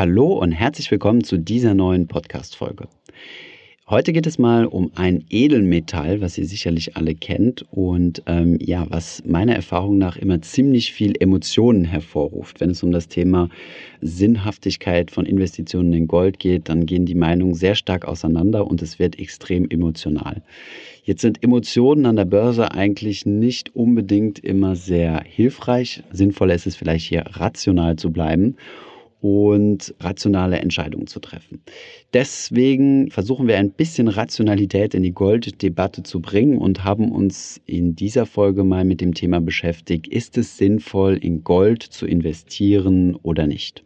Hallo und herzlich willkommen zu dieser neuen Podcast-Folge. Heute geht es mal um ein Edelmetall, was ihr sicherlich alle kennt und ähm, ja, was meiner Erfahrung nach immer ziemlich viel Emotionen hervorruft. Wenn es um das Thema Sinnhaftigkeit von Investitionen in Gold geht, dann gehen die Meinungen sehr stark auseinander und es wird extrem emotional. Jetzt sind Emotionen an der Börse eigentlich nicht unbedingt immer sehr hilfreich. Sinnvoller ist es vielleicht hier rational zu bleiben und rationale Entscheidungen zu treffen. Deswegen versuchen wir ein bisschen Rationalität in die Golddebatte zu bringen und haben uns in dieser Folge mal mit dem Thema beschäftigt, ist es sinnvoll, in Gold zu investieren oder nicht.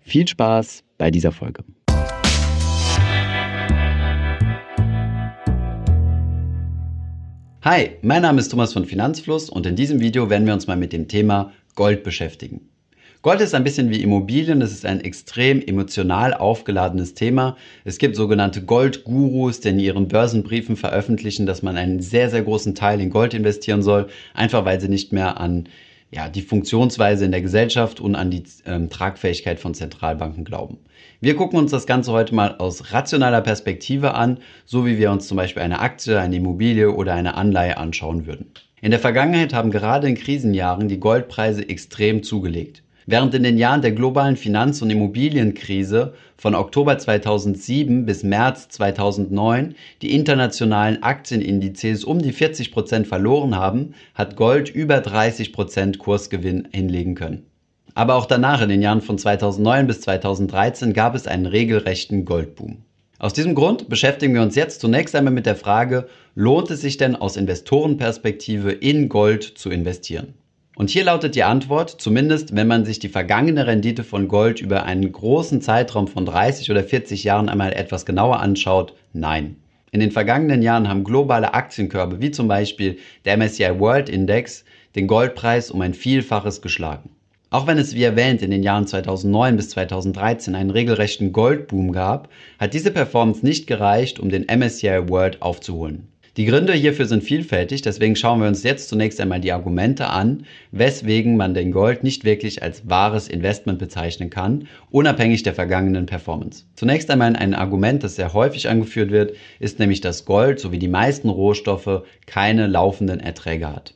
Viel Spaß bei dieser Folge. Hi, mein Name ist Thomas von Finanzfluss und in diesem Video werden wir uns mal mit dem Thema Gold beschäftigen. Gold ist ein bisschen wie Immobilien, es ist ein extrem emotional aufgeladenes Thema. Es gibt sogenannte Goldgurus, die in ihren Börsenbriefen veröffentlichen, dass man einen sehr, sehr großen Teil in Gold investieren soll, einfach weil sie nicht mehr an ja, die Funktionsweise in der Gesellschaft und an die ähm, Tragfähigkeit von Zentralbanken glauben. Wir gucken uns das Ganze heute mal aus rationaler Perspektive an, so wie wir uns zum Beispiel eine Aktie, eine Immobilie oder eine Anleihe anschauen würden. In der Vergangenheit haben gerade in Krisenjahren die Goldpreise extrem zugelegt. Während in den Jahren der globalen Finanz- und Immobilienkrise von Oktober 2007 bis März 2009 die internationalen Aktienindizes um die 40 Prozent verloren haben, hat Gold über 30 Prozent Kursgewinn hinlegen können. Aber auch danach in den Jahren von 2009 bis 2013 gab es einen regelrechten Goldboom. Aus diesem Grund beschäftigen wir uns jetzt zunächst einmal mit der Frage, lohnt es sich denn aus Investorenperspektive in Gold zu investieren? Und hier lautet die Antwort, zumindest wenn man sich die vergangene Rendite von Gold über einen großen Zeitraum von 30 oder 40 Jahren einmal etwas genauer anschaut, nein. In den vergangenen Jahren haben globale Aktienkörbe wie zum Beispiel der MSCI World Index den Goldpreis um ein Vielfaches geschlagen. Auch wenn es wie erwähnt in den Jahren 2009 bis 2013 einen regelrechten Goldboom gab, hat diese Performance nicht gereicht, um den MSCI World aufzuholen. Die Gründe hierfür sind vielfältig, deswegen schauen wir uns jetzt zunächst einmal die Argumente an, weswegen man den Gold nicht wirklich als wahres Investment bezeichnen kann, unabhängig der vergangenen Performance. Zunächst einmal ein Argument, das sehr häufig angeführt wird, ist nämlich, dass Gold sowie die meisten Rohstoffe keine laufenden Erträge hat.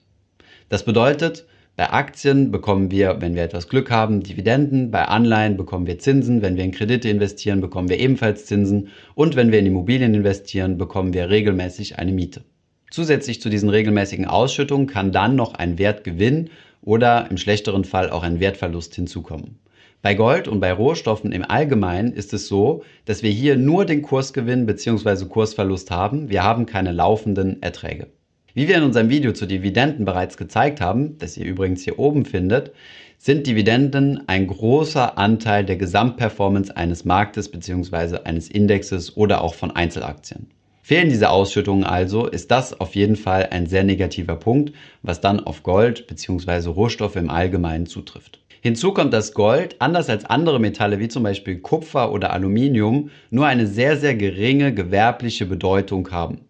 Das bedeutet, bei Aktien bekommen wir, wenn wir etwas Glück haben, Dividenden. Bei Anleihen bekommen wir Zinsen. Wenn wir in Kredite investieren, bekommen wir ebenfalls Zinsen. Und wenn wir in Immobilien investieren, bekommen wir regelmäßig eine Miete. Zusätzlich zu diesen regelmäßigen Ausschüttungen kann dann noch ein Wertgewinn oder im schlechteren Fall auch ein Wertverlust hinzukommen. Bei Gold und bei Rohstoffen im Allgemeinen ist es so, dass wir hier nur den Kursgewinn bzw. Kursverlust haben. Wir haben keine laufenden Erträge. Wie wir in unserem Video zu Dividenden bereits gezeigt haben, das ihr übrigens hier oben findet, sind Dividenden ein großer Anteil der Gesamtperformance eines Marktes bzw. eines Indexes oder auch von Einzelaktien. Fehlen diese Ausschüttungen also, ist das auf jeden Fall ein sehr negativer Punkt, was dann auf Gold bzw. Rohstoffe im Allgemeinen zutrifft. Hinzu kommt, dass Gold, anders als andere Metalle wie zum Beispiel Kupfer oder Aluminium, nur eine sehr, sehr geringe gewerbliche Bedeutung haben.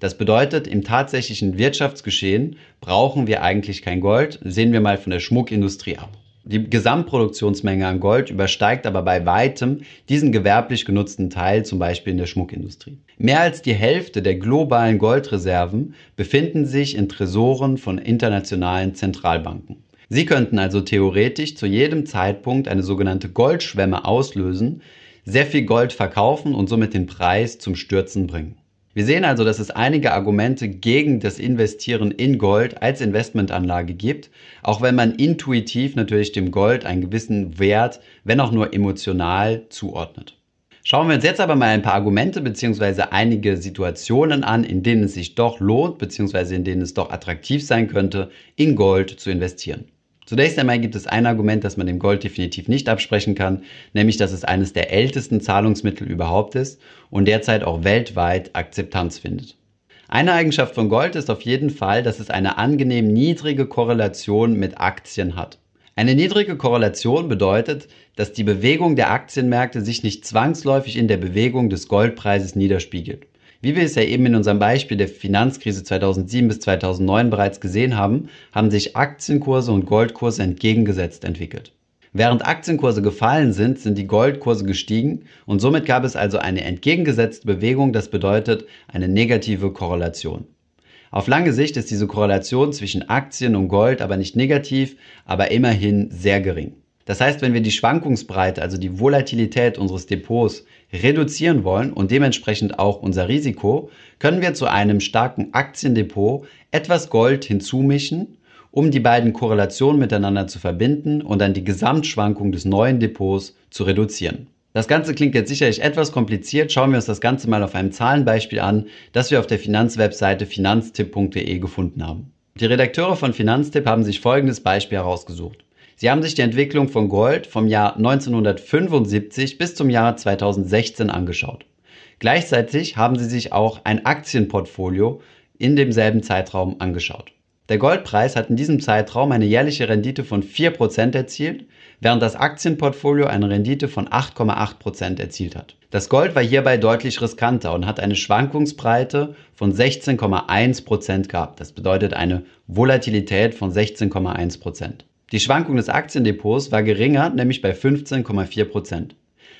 Das bedeutet, im tatsächlichen Wirtschaftsgeschehen brauchen wir eigentlich kein Gold, sehen wir mal von der Schmuckindustrie ab. Die Gesamtproduktionsmenge an Gold übersteigt aber bei weitem diesen gewerblich genutzten Teil, zum Beispiel in der Schmuckindustrie. Mehr als die Hälfte der globalen Goldreserven befinden sich in Tresoren von internationalen Zentralbanken. Sie könnten also theoretisch zu jedem Zeitpunkt eine sogenannte Goldschwemme auslösen, sehr viel Gold verkaufen und somit den Preis zum Stürzen bringen. Wir sehen also, dass es einige Argumente gegen das Investieren in Gold als Investmentanlage gibt, auch wenn man intuitiv natürlich dem Gold einen gewissen Wert, wenn auch nur emotional, zuordnet. Schauen wir uns jetzt aber mal ein paar Argumente bzw. einige Situationen an, in denen es sich doch lohnt bzw. in denen es doch attraktiv sein könnte, in Gold zu investieren. Zunächst einmal gibt es ein Argument, das man dem Gold definitiv nicht absprechen kann, nämlich dass es eines der ältesten Zahlungsmittel überhaupt ist und derzeit auch weltweit Akzeptanz findet. Eine Eigenschaft von Gold ist auf jeden Fall, dass es eine angenehm niedrige Korrelation mit Aktien hat. Eine niedrige Korrelation bedeutet, dass die Bewegung der Aktienmärkte sich nicht zwangsläufig in der Bewegung des Goldpreises niederspiegelt. Wie wir es ja eben in unserem Beispiel der Finanzkrise 2007 bis 2009 bereits gesehen haben, haben sich Aktienkurse und Goldkurse entgegengesetzt entwickelt. Während Aktienkurse gefallen sind, sind die Goldkurse gestiegen und somit gab es also eine entgegengesetzte Bewegung, das bedeutet eine negative Korrelation. Auf lange Sicht ist diese Korrelation zwischen Aktien und Gold aber nicht negativ, aber immerhin sehr gering. Das heißt, wenn wir die Schwankungsbreite, also die Volatilität unseres Depots reduzieren wollen und dementsprechend auch unser Risiko, können wir zu einem starken Aktiendepot etwas Gold hinzumischen, um die beiden Korrelationen miteinander zu verbinden und dann die Gesamtschwankung des neuen Depots zu reduzieren. Das Ganze klingt jetzt sicherlich etwas kompliziert. Schauen wir uns das Ganze mal auf einem Zahlenbeispiel an, das wir auf der Finanzwebseite finanztipp.de gefunden haben. Die Redakteure von Finanztipp haben sich folgendes Beispiel herausgesucht. Sie haben sich die Entwicklung von Gold vom Jahr 1975 bis zum Jahr 2016 angeschaut. Gleichzeitig haben sie sich auch ein Aktienportfolio in demselben Zeitraum angeschaut. Der Goldpreis hat in diesem Zeitraum eine jährliche Rendite von 4% erzielt, während das Aktienportfolio eine Rendite von 8,8% erzielt hat. Das Gold war hierbei deutlich riskanter und hat eine Schwankungsbreite von 16,1% gehabt. Das bedeutet eine Volatilität von 16,1%. Die Schwankung des Aktiendepots war geringer, nämlich bei 15,4%.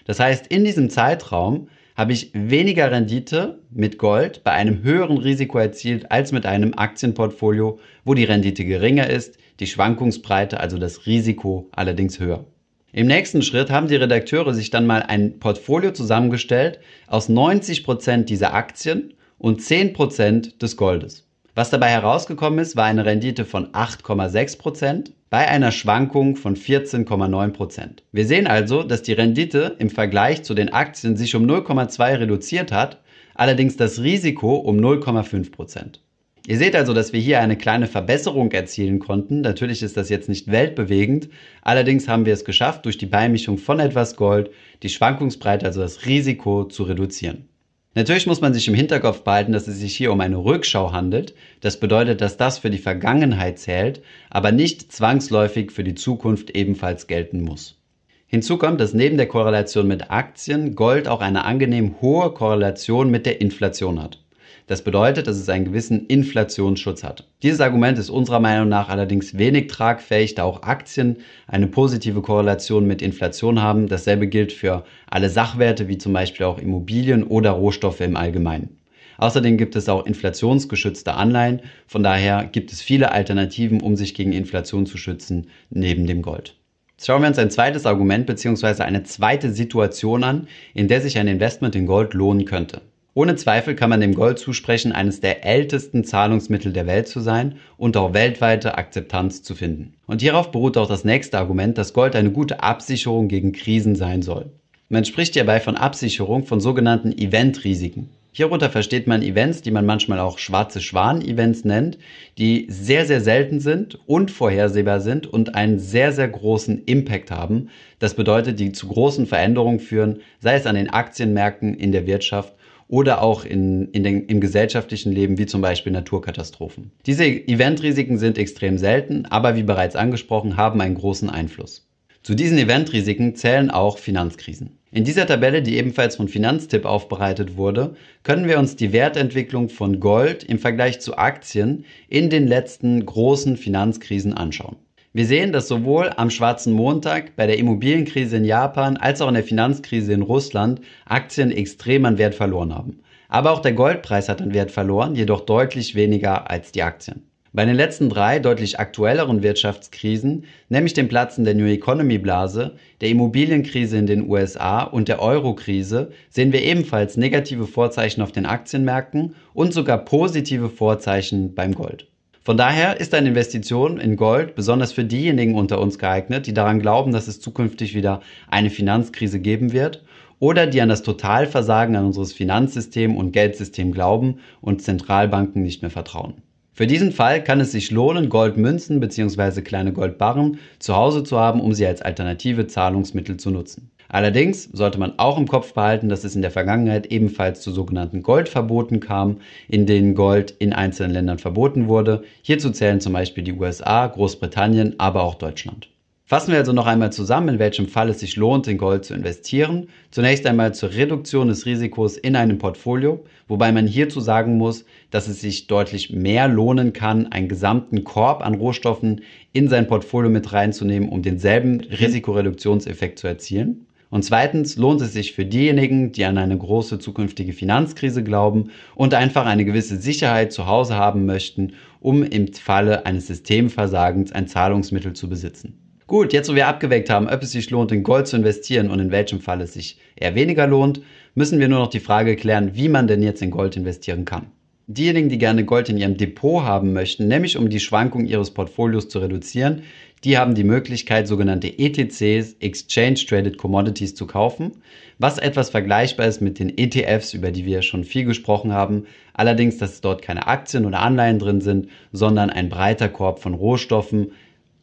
Das heißt, in diesem Zeitraum habe ich weniger Rendite mit Gold bei einem höheren Risiko erzielt als mit einem Aktienportfolio, wo die Rendite geringer ist, die Schwankungsbreite, also das Risiko allerdings höher. Im nächsten Schritt haben die Redakteure sich dann mal ein Portfolio zusammengestellt aus 90% dieser Aktien und 10% des Goldes. Was dabei herausgekommen ist, war eine Rendite von 8,6% bei einer Schwankung von 14,9%. Wir sehen also, dass die Rendite im Vergleich zu den Aktien sich um 0,2 reduziert hat, allerdings das Risiko um 0,5%. Ihr seht also, dass wir hier eine kleine Verbesserung erzielen konnten. Natürlich ist das jetzt nicht weltbewegend, allerdings haben wir es geschafft, durch die Beimischung von etwas Gold die Schwankungsbreite, also das Risiko, zu reduzieren. Natürlich muss man sich im Hinterkopf behalten, dass es sich hier um eine Rückschau handelt. Das bedeutet, dass das für die Vergangenheit zählt, aber nicht zwangsläufig für die Zukunft ebenfalls gelten muss. Hinzu kommt, dass neben der Korrelation mit Aktien Gold auch eine angenehm hohe Korrelation mit der Inflation hat. Das bedeutet, dass es einen gewissen Inflationsschutz hat. Dieses Argument ist unserer Meinung nach allerdings wenig tragfähig, da auch Aktien eine positive Korrelation mit Inflation haben. Dasselbe gilt für alle Sachwerte wie zum Beispiel auch Immobilien oder Rohstoffe im Allgemeinen. Außerdem gibt es auch inflationsgeschützte Anleihen. Von daher gibt es viele Alternativen, um sich gegen Inflation zu schützen, neben dem Gold. Schauen wir uns ein zweites Argument bzw. eine zweite Situation an, in der sich ein Investment in Gold lohnen könnte. Ohne Zweifel kann man dem Gold zusprechen, eines der ältesten Zahlungsmittel der Welt zu sein und auch weltweite Akzeptanz zu finden. Und hierauf beruht auch das nächste Argument, dass Gold eine gute Absicherung gegen Krisen sein soll. Man spricht hierbei von Absicherung von sogenannten Eventrisiken. Hierunter versteht man Events, die man manchmal auch schwarze Schwan-Events nennt, die sehr, sehr selten sind, unvorhersehbar sind und einen sehr, sehr großen Impact haben. Das bedeutet, die zu großen Veränderungen führen, sei es an den Aktienmärkten, in der Wirtschaft oder auch in, in den, im gesellschaftlichen Leben, wie zum Beispiel Naturkatastrophen. Diese Eventrisiken sind extrem selten, aber wie bereits angesprochen, haben einen großen Einfluss. Zu diesen Eventrisiken zählen auch Finanzkrisen. In dieser Tabelle, die ebenfalls von Finanztipp aufbereitet wurde, können wir uns die Wertentwicklung von Gold im Vergleich zu Aktien in den letzten großen Finanzkrisen anschauen. Wir sehen, dass sowohl am schwarzen Montag, bei der Immobilienkrise in Japan als auch in der Finanzkrise in Russland Aktien extrem an Wert verloren haben. Aber auch der Goldpreis hat an Wert verloren, jedoch deutlich weniger als die Aktien. Bei den letzten drei deutlich aktuelleren Wirtschaftskrisen, nämlich dem Platzen der New Economy Blase, der Immobilienkrise in den USA und der Euro-Krise, sehen wir ebenfalls negative Vorzeichen auf den Aktienmärkten und sogar positive Vorzeichen beim Gold. Von daher ist eine Investition in Gold besonders für diejenigen unter uns geeignet, die daran glauben, dass es zukünftig wieder eine Finanzkrise geben wird oder die an das Totalversagen an unseres Finanzsystem und Geldsystem glauben und Zentralbanken nicht mehr vertrauen. Für diesen Fall kann es sich lohnen, Goldmünzen bzw. kleine Goldbarren zu Hause zu haben, um sie als alternative Zahlungsmittel zu nutzen. Allerdings sollte man auch im Kopf behalten, dass es in der Vergangenheit ebenfalls zu sogenannten Goldverboten kam, in denen Gold in einzelnen Ländern verboten wurde. Hierzu zählen zum Beispiel die USA, Großbritannien, aber auch Deutschland. Fassen wir also noch einmal zusammen, in welchem Fall es sich lohnt, in Gold zu investieren. Zunächst einmal zur Reduktion des Risikos in einem Portfolio, wobei man hierzu sagen muss, dass es sich deutlich mehr lohnen kann, einen gesamten Korb an Rohstoffen in sein Portfolio mit reinzunehmen, um denselben Risikoreduktionseffekt zu erzielen. Und zweitens lohnt es sich für diejenigen, die an eine große zukünftige Finanzkrise glauben und einfach eine gewisse Sicherheit zu Hause haben möchten, um im Falle eines Systemversagens ein Zahlungsmittel zu besitzen. Gut, jetzt wo wir abgeweckt haben, ob es sich lohnt, in Gold zu investieren und in welchem Fall es sich eher weniger lohnt, müssen wir nur noch die Frage klären, wie man denn jetzt in Gold investieren kann. Diejenigen, die gerne Gold in ihrem Depot haben möchten, nämlich um die Schwankung ihres Portfolios zu reduzieren, die haben die Möglichkeit, sogenannte ETCs, Exchange Traded Commodities, zu kaufen, was etwas vergleichbar ist mit den ETFs, über die wir schon viel gesprochen haben. Allerdings, dass dort keine Aktien oder Anleihen drin sind, sondern ein breiter Korb von Rohstoffen,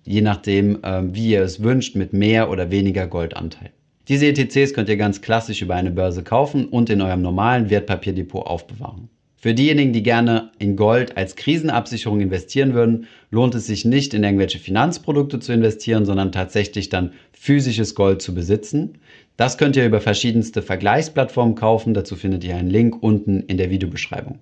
je nachdem, ähm, wie ihr es wünscht, mit mehr oder weniger Goldanteil. Diese ETCs könnt ihr ganz klassisch über eine Börse kaufen und in eurem normalen Wertpapierdepot aufbewahren. Für diejenigen, die gerne in Gold als Krisenabsicherung investieren würden, lohnt es sich nicht in irgendwelche Finanzprodukte zu investieren, sondern tatsächlich dann physisches Gold zu besitzen. Das könnt ihr über verschiedenste Vergleichsplattformen kaufen. Dazu findet ihr einen Link unten in der Videobeschreibung.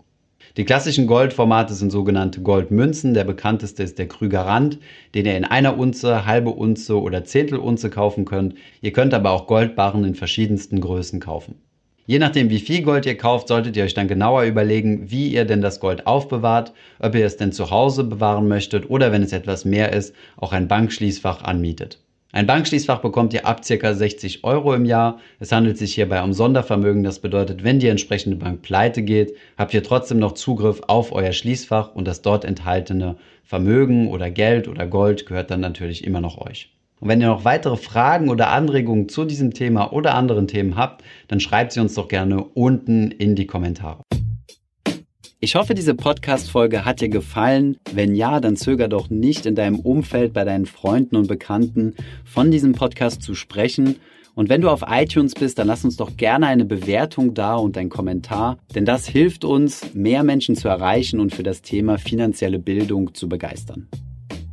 Die klassischen Goldformate sind sogenannte Goldmünzen. Der bekannteste ist der Krüger Rand, den ihr in einer Unze, halbe Unze oder Zehntelunze kaufen könnt. Ihr könnt aber auch Goldbarren in verschiedensten Größen kaufen. Je nachdem, wie viel Gold ihr kauft, solltet ihr euch dann genauer überlegen, wie ihr denn das Gold aufbewahrt, ob ihr es denn zu Hause bewahren möchtet oder wenn es etwas mehr ist, auch ein Bankschließfach anmietet. Ein Bankschließfach bekommt ihr ab ca. 60 Euro im Jahr. Es handelt sich hierbei um Sondervermögen. Das bedeutet, wenn die entsprechende Bank pleite geht, habt ihr trotzdem noch Zugriff auf euer Schließfach und das dort enthaltene Vermögen oder Geld oder Gold gehört dann natürlich immer noch euch. Und wenn ihr noch weitere Fragen oder Anregungen zu diesem Thema oder anderen Themen habt, dann schreibt sie uns doch gerne unten in die Kommentare. Ich hoffe, diese Podcast-Folge hat dir gefallen. Wenn ja, dann zöger doch nicht in deinem Umfeld bei deinen Freunden und Bekannten von diesem Podcast zu sprechen. Und wenn du auf iTunes bist, dann lass uns doch gerne eine Bewertung da und einen Kommentar, denn das hilft uns, mehr Menschen zu erreichen und für das Thema finanzielle Bildung zu begeistern.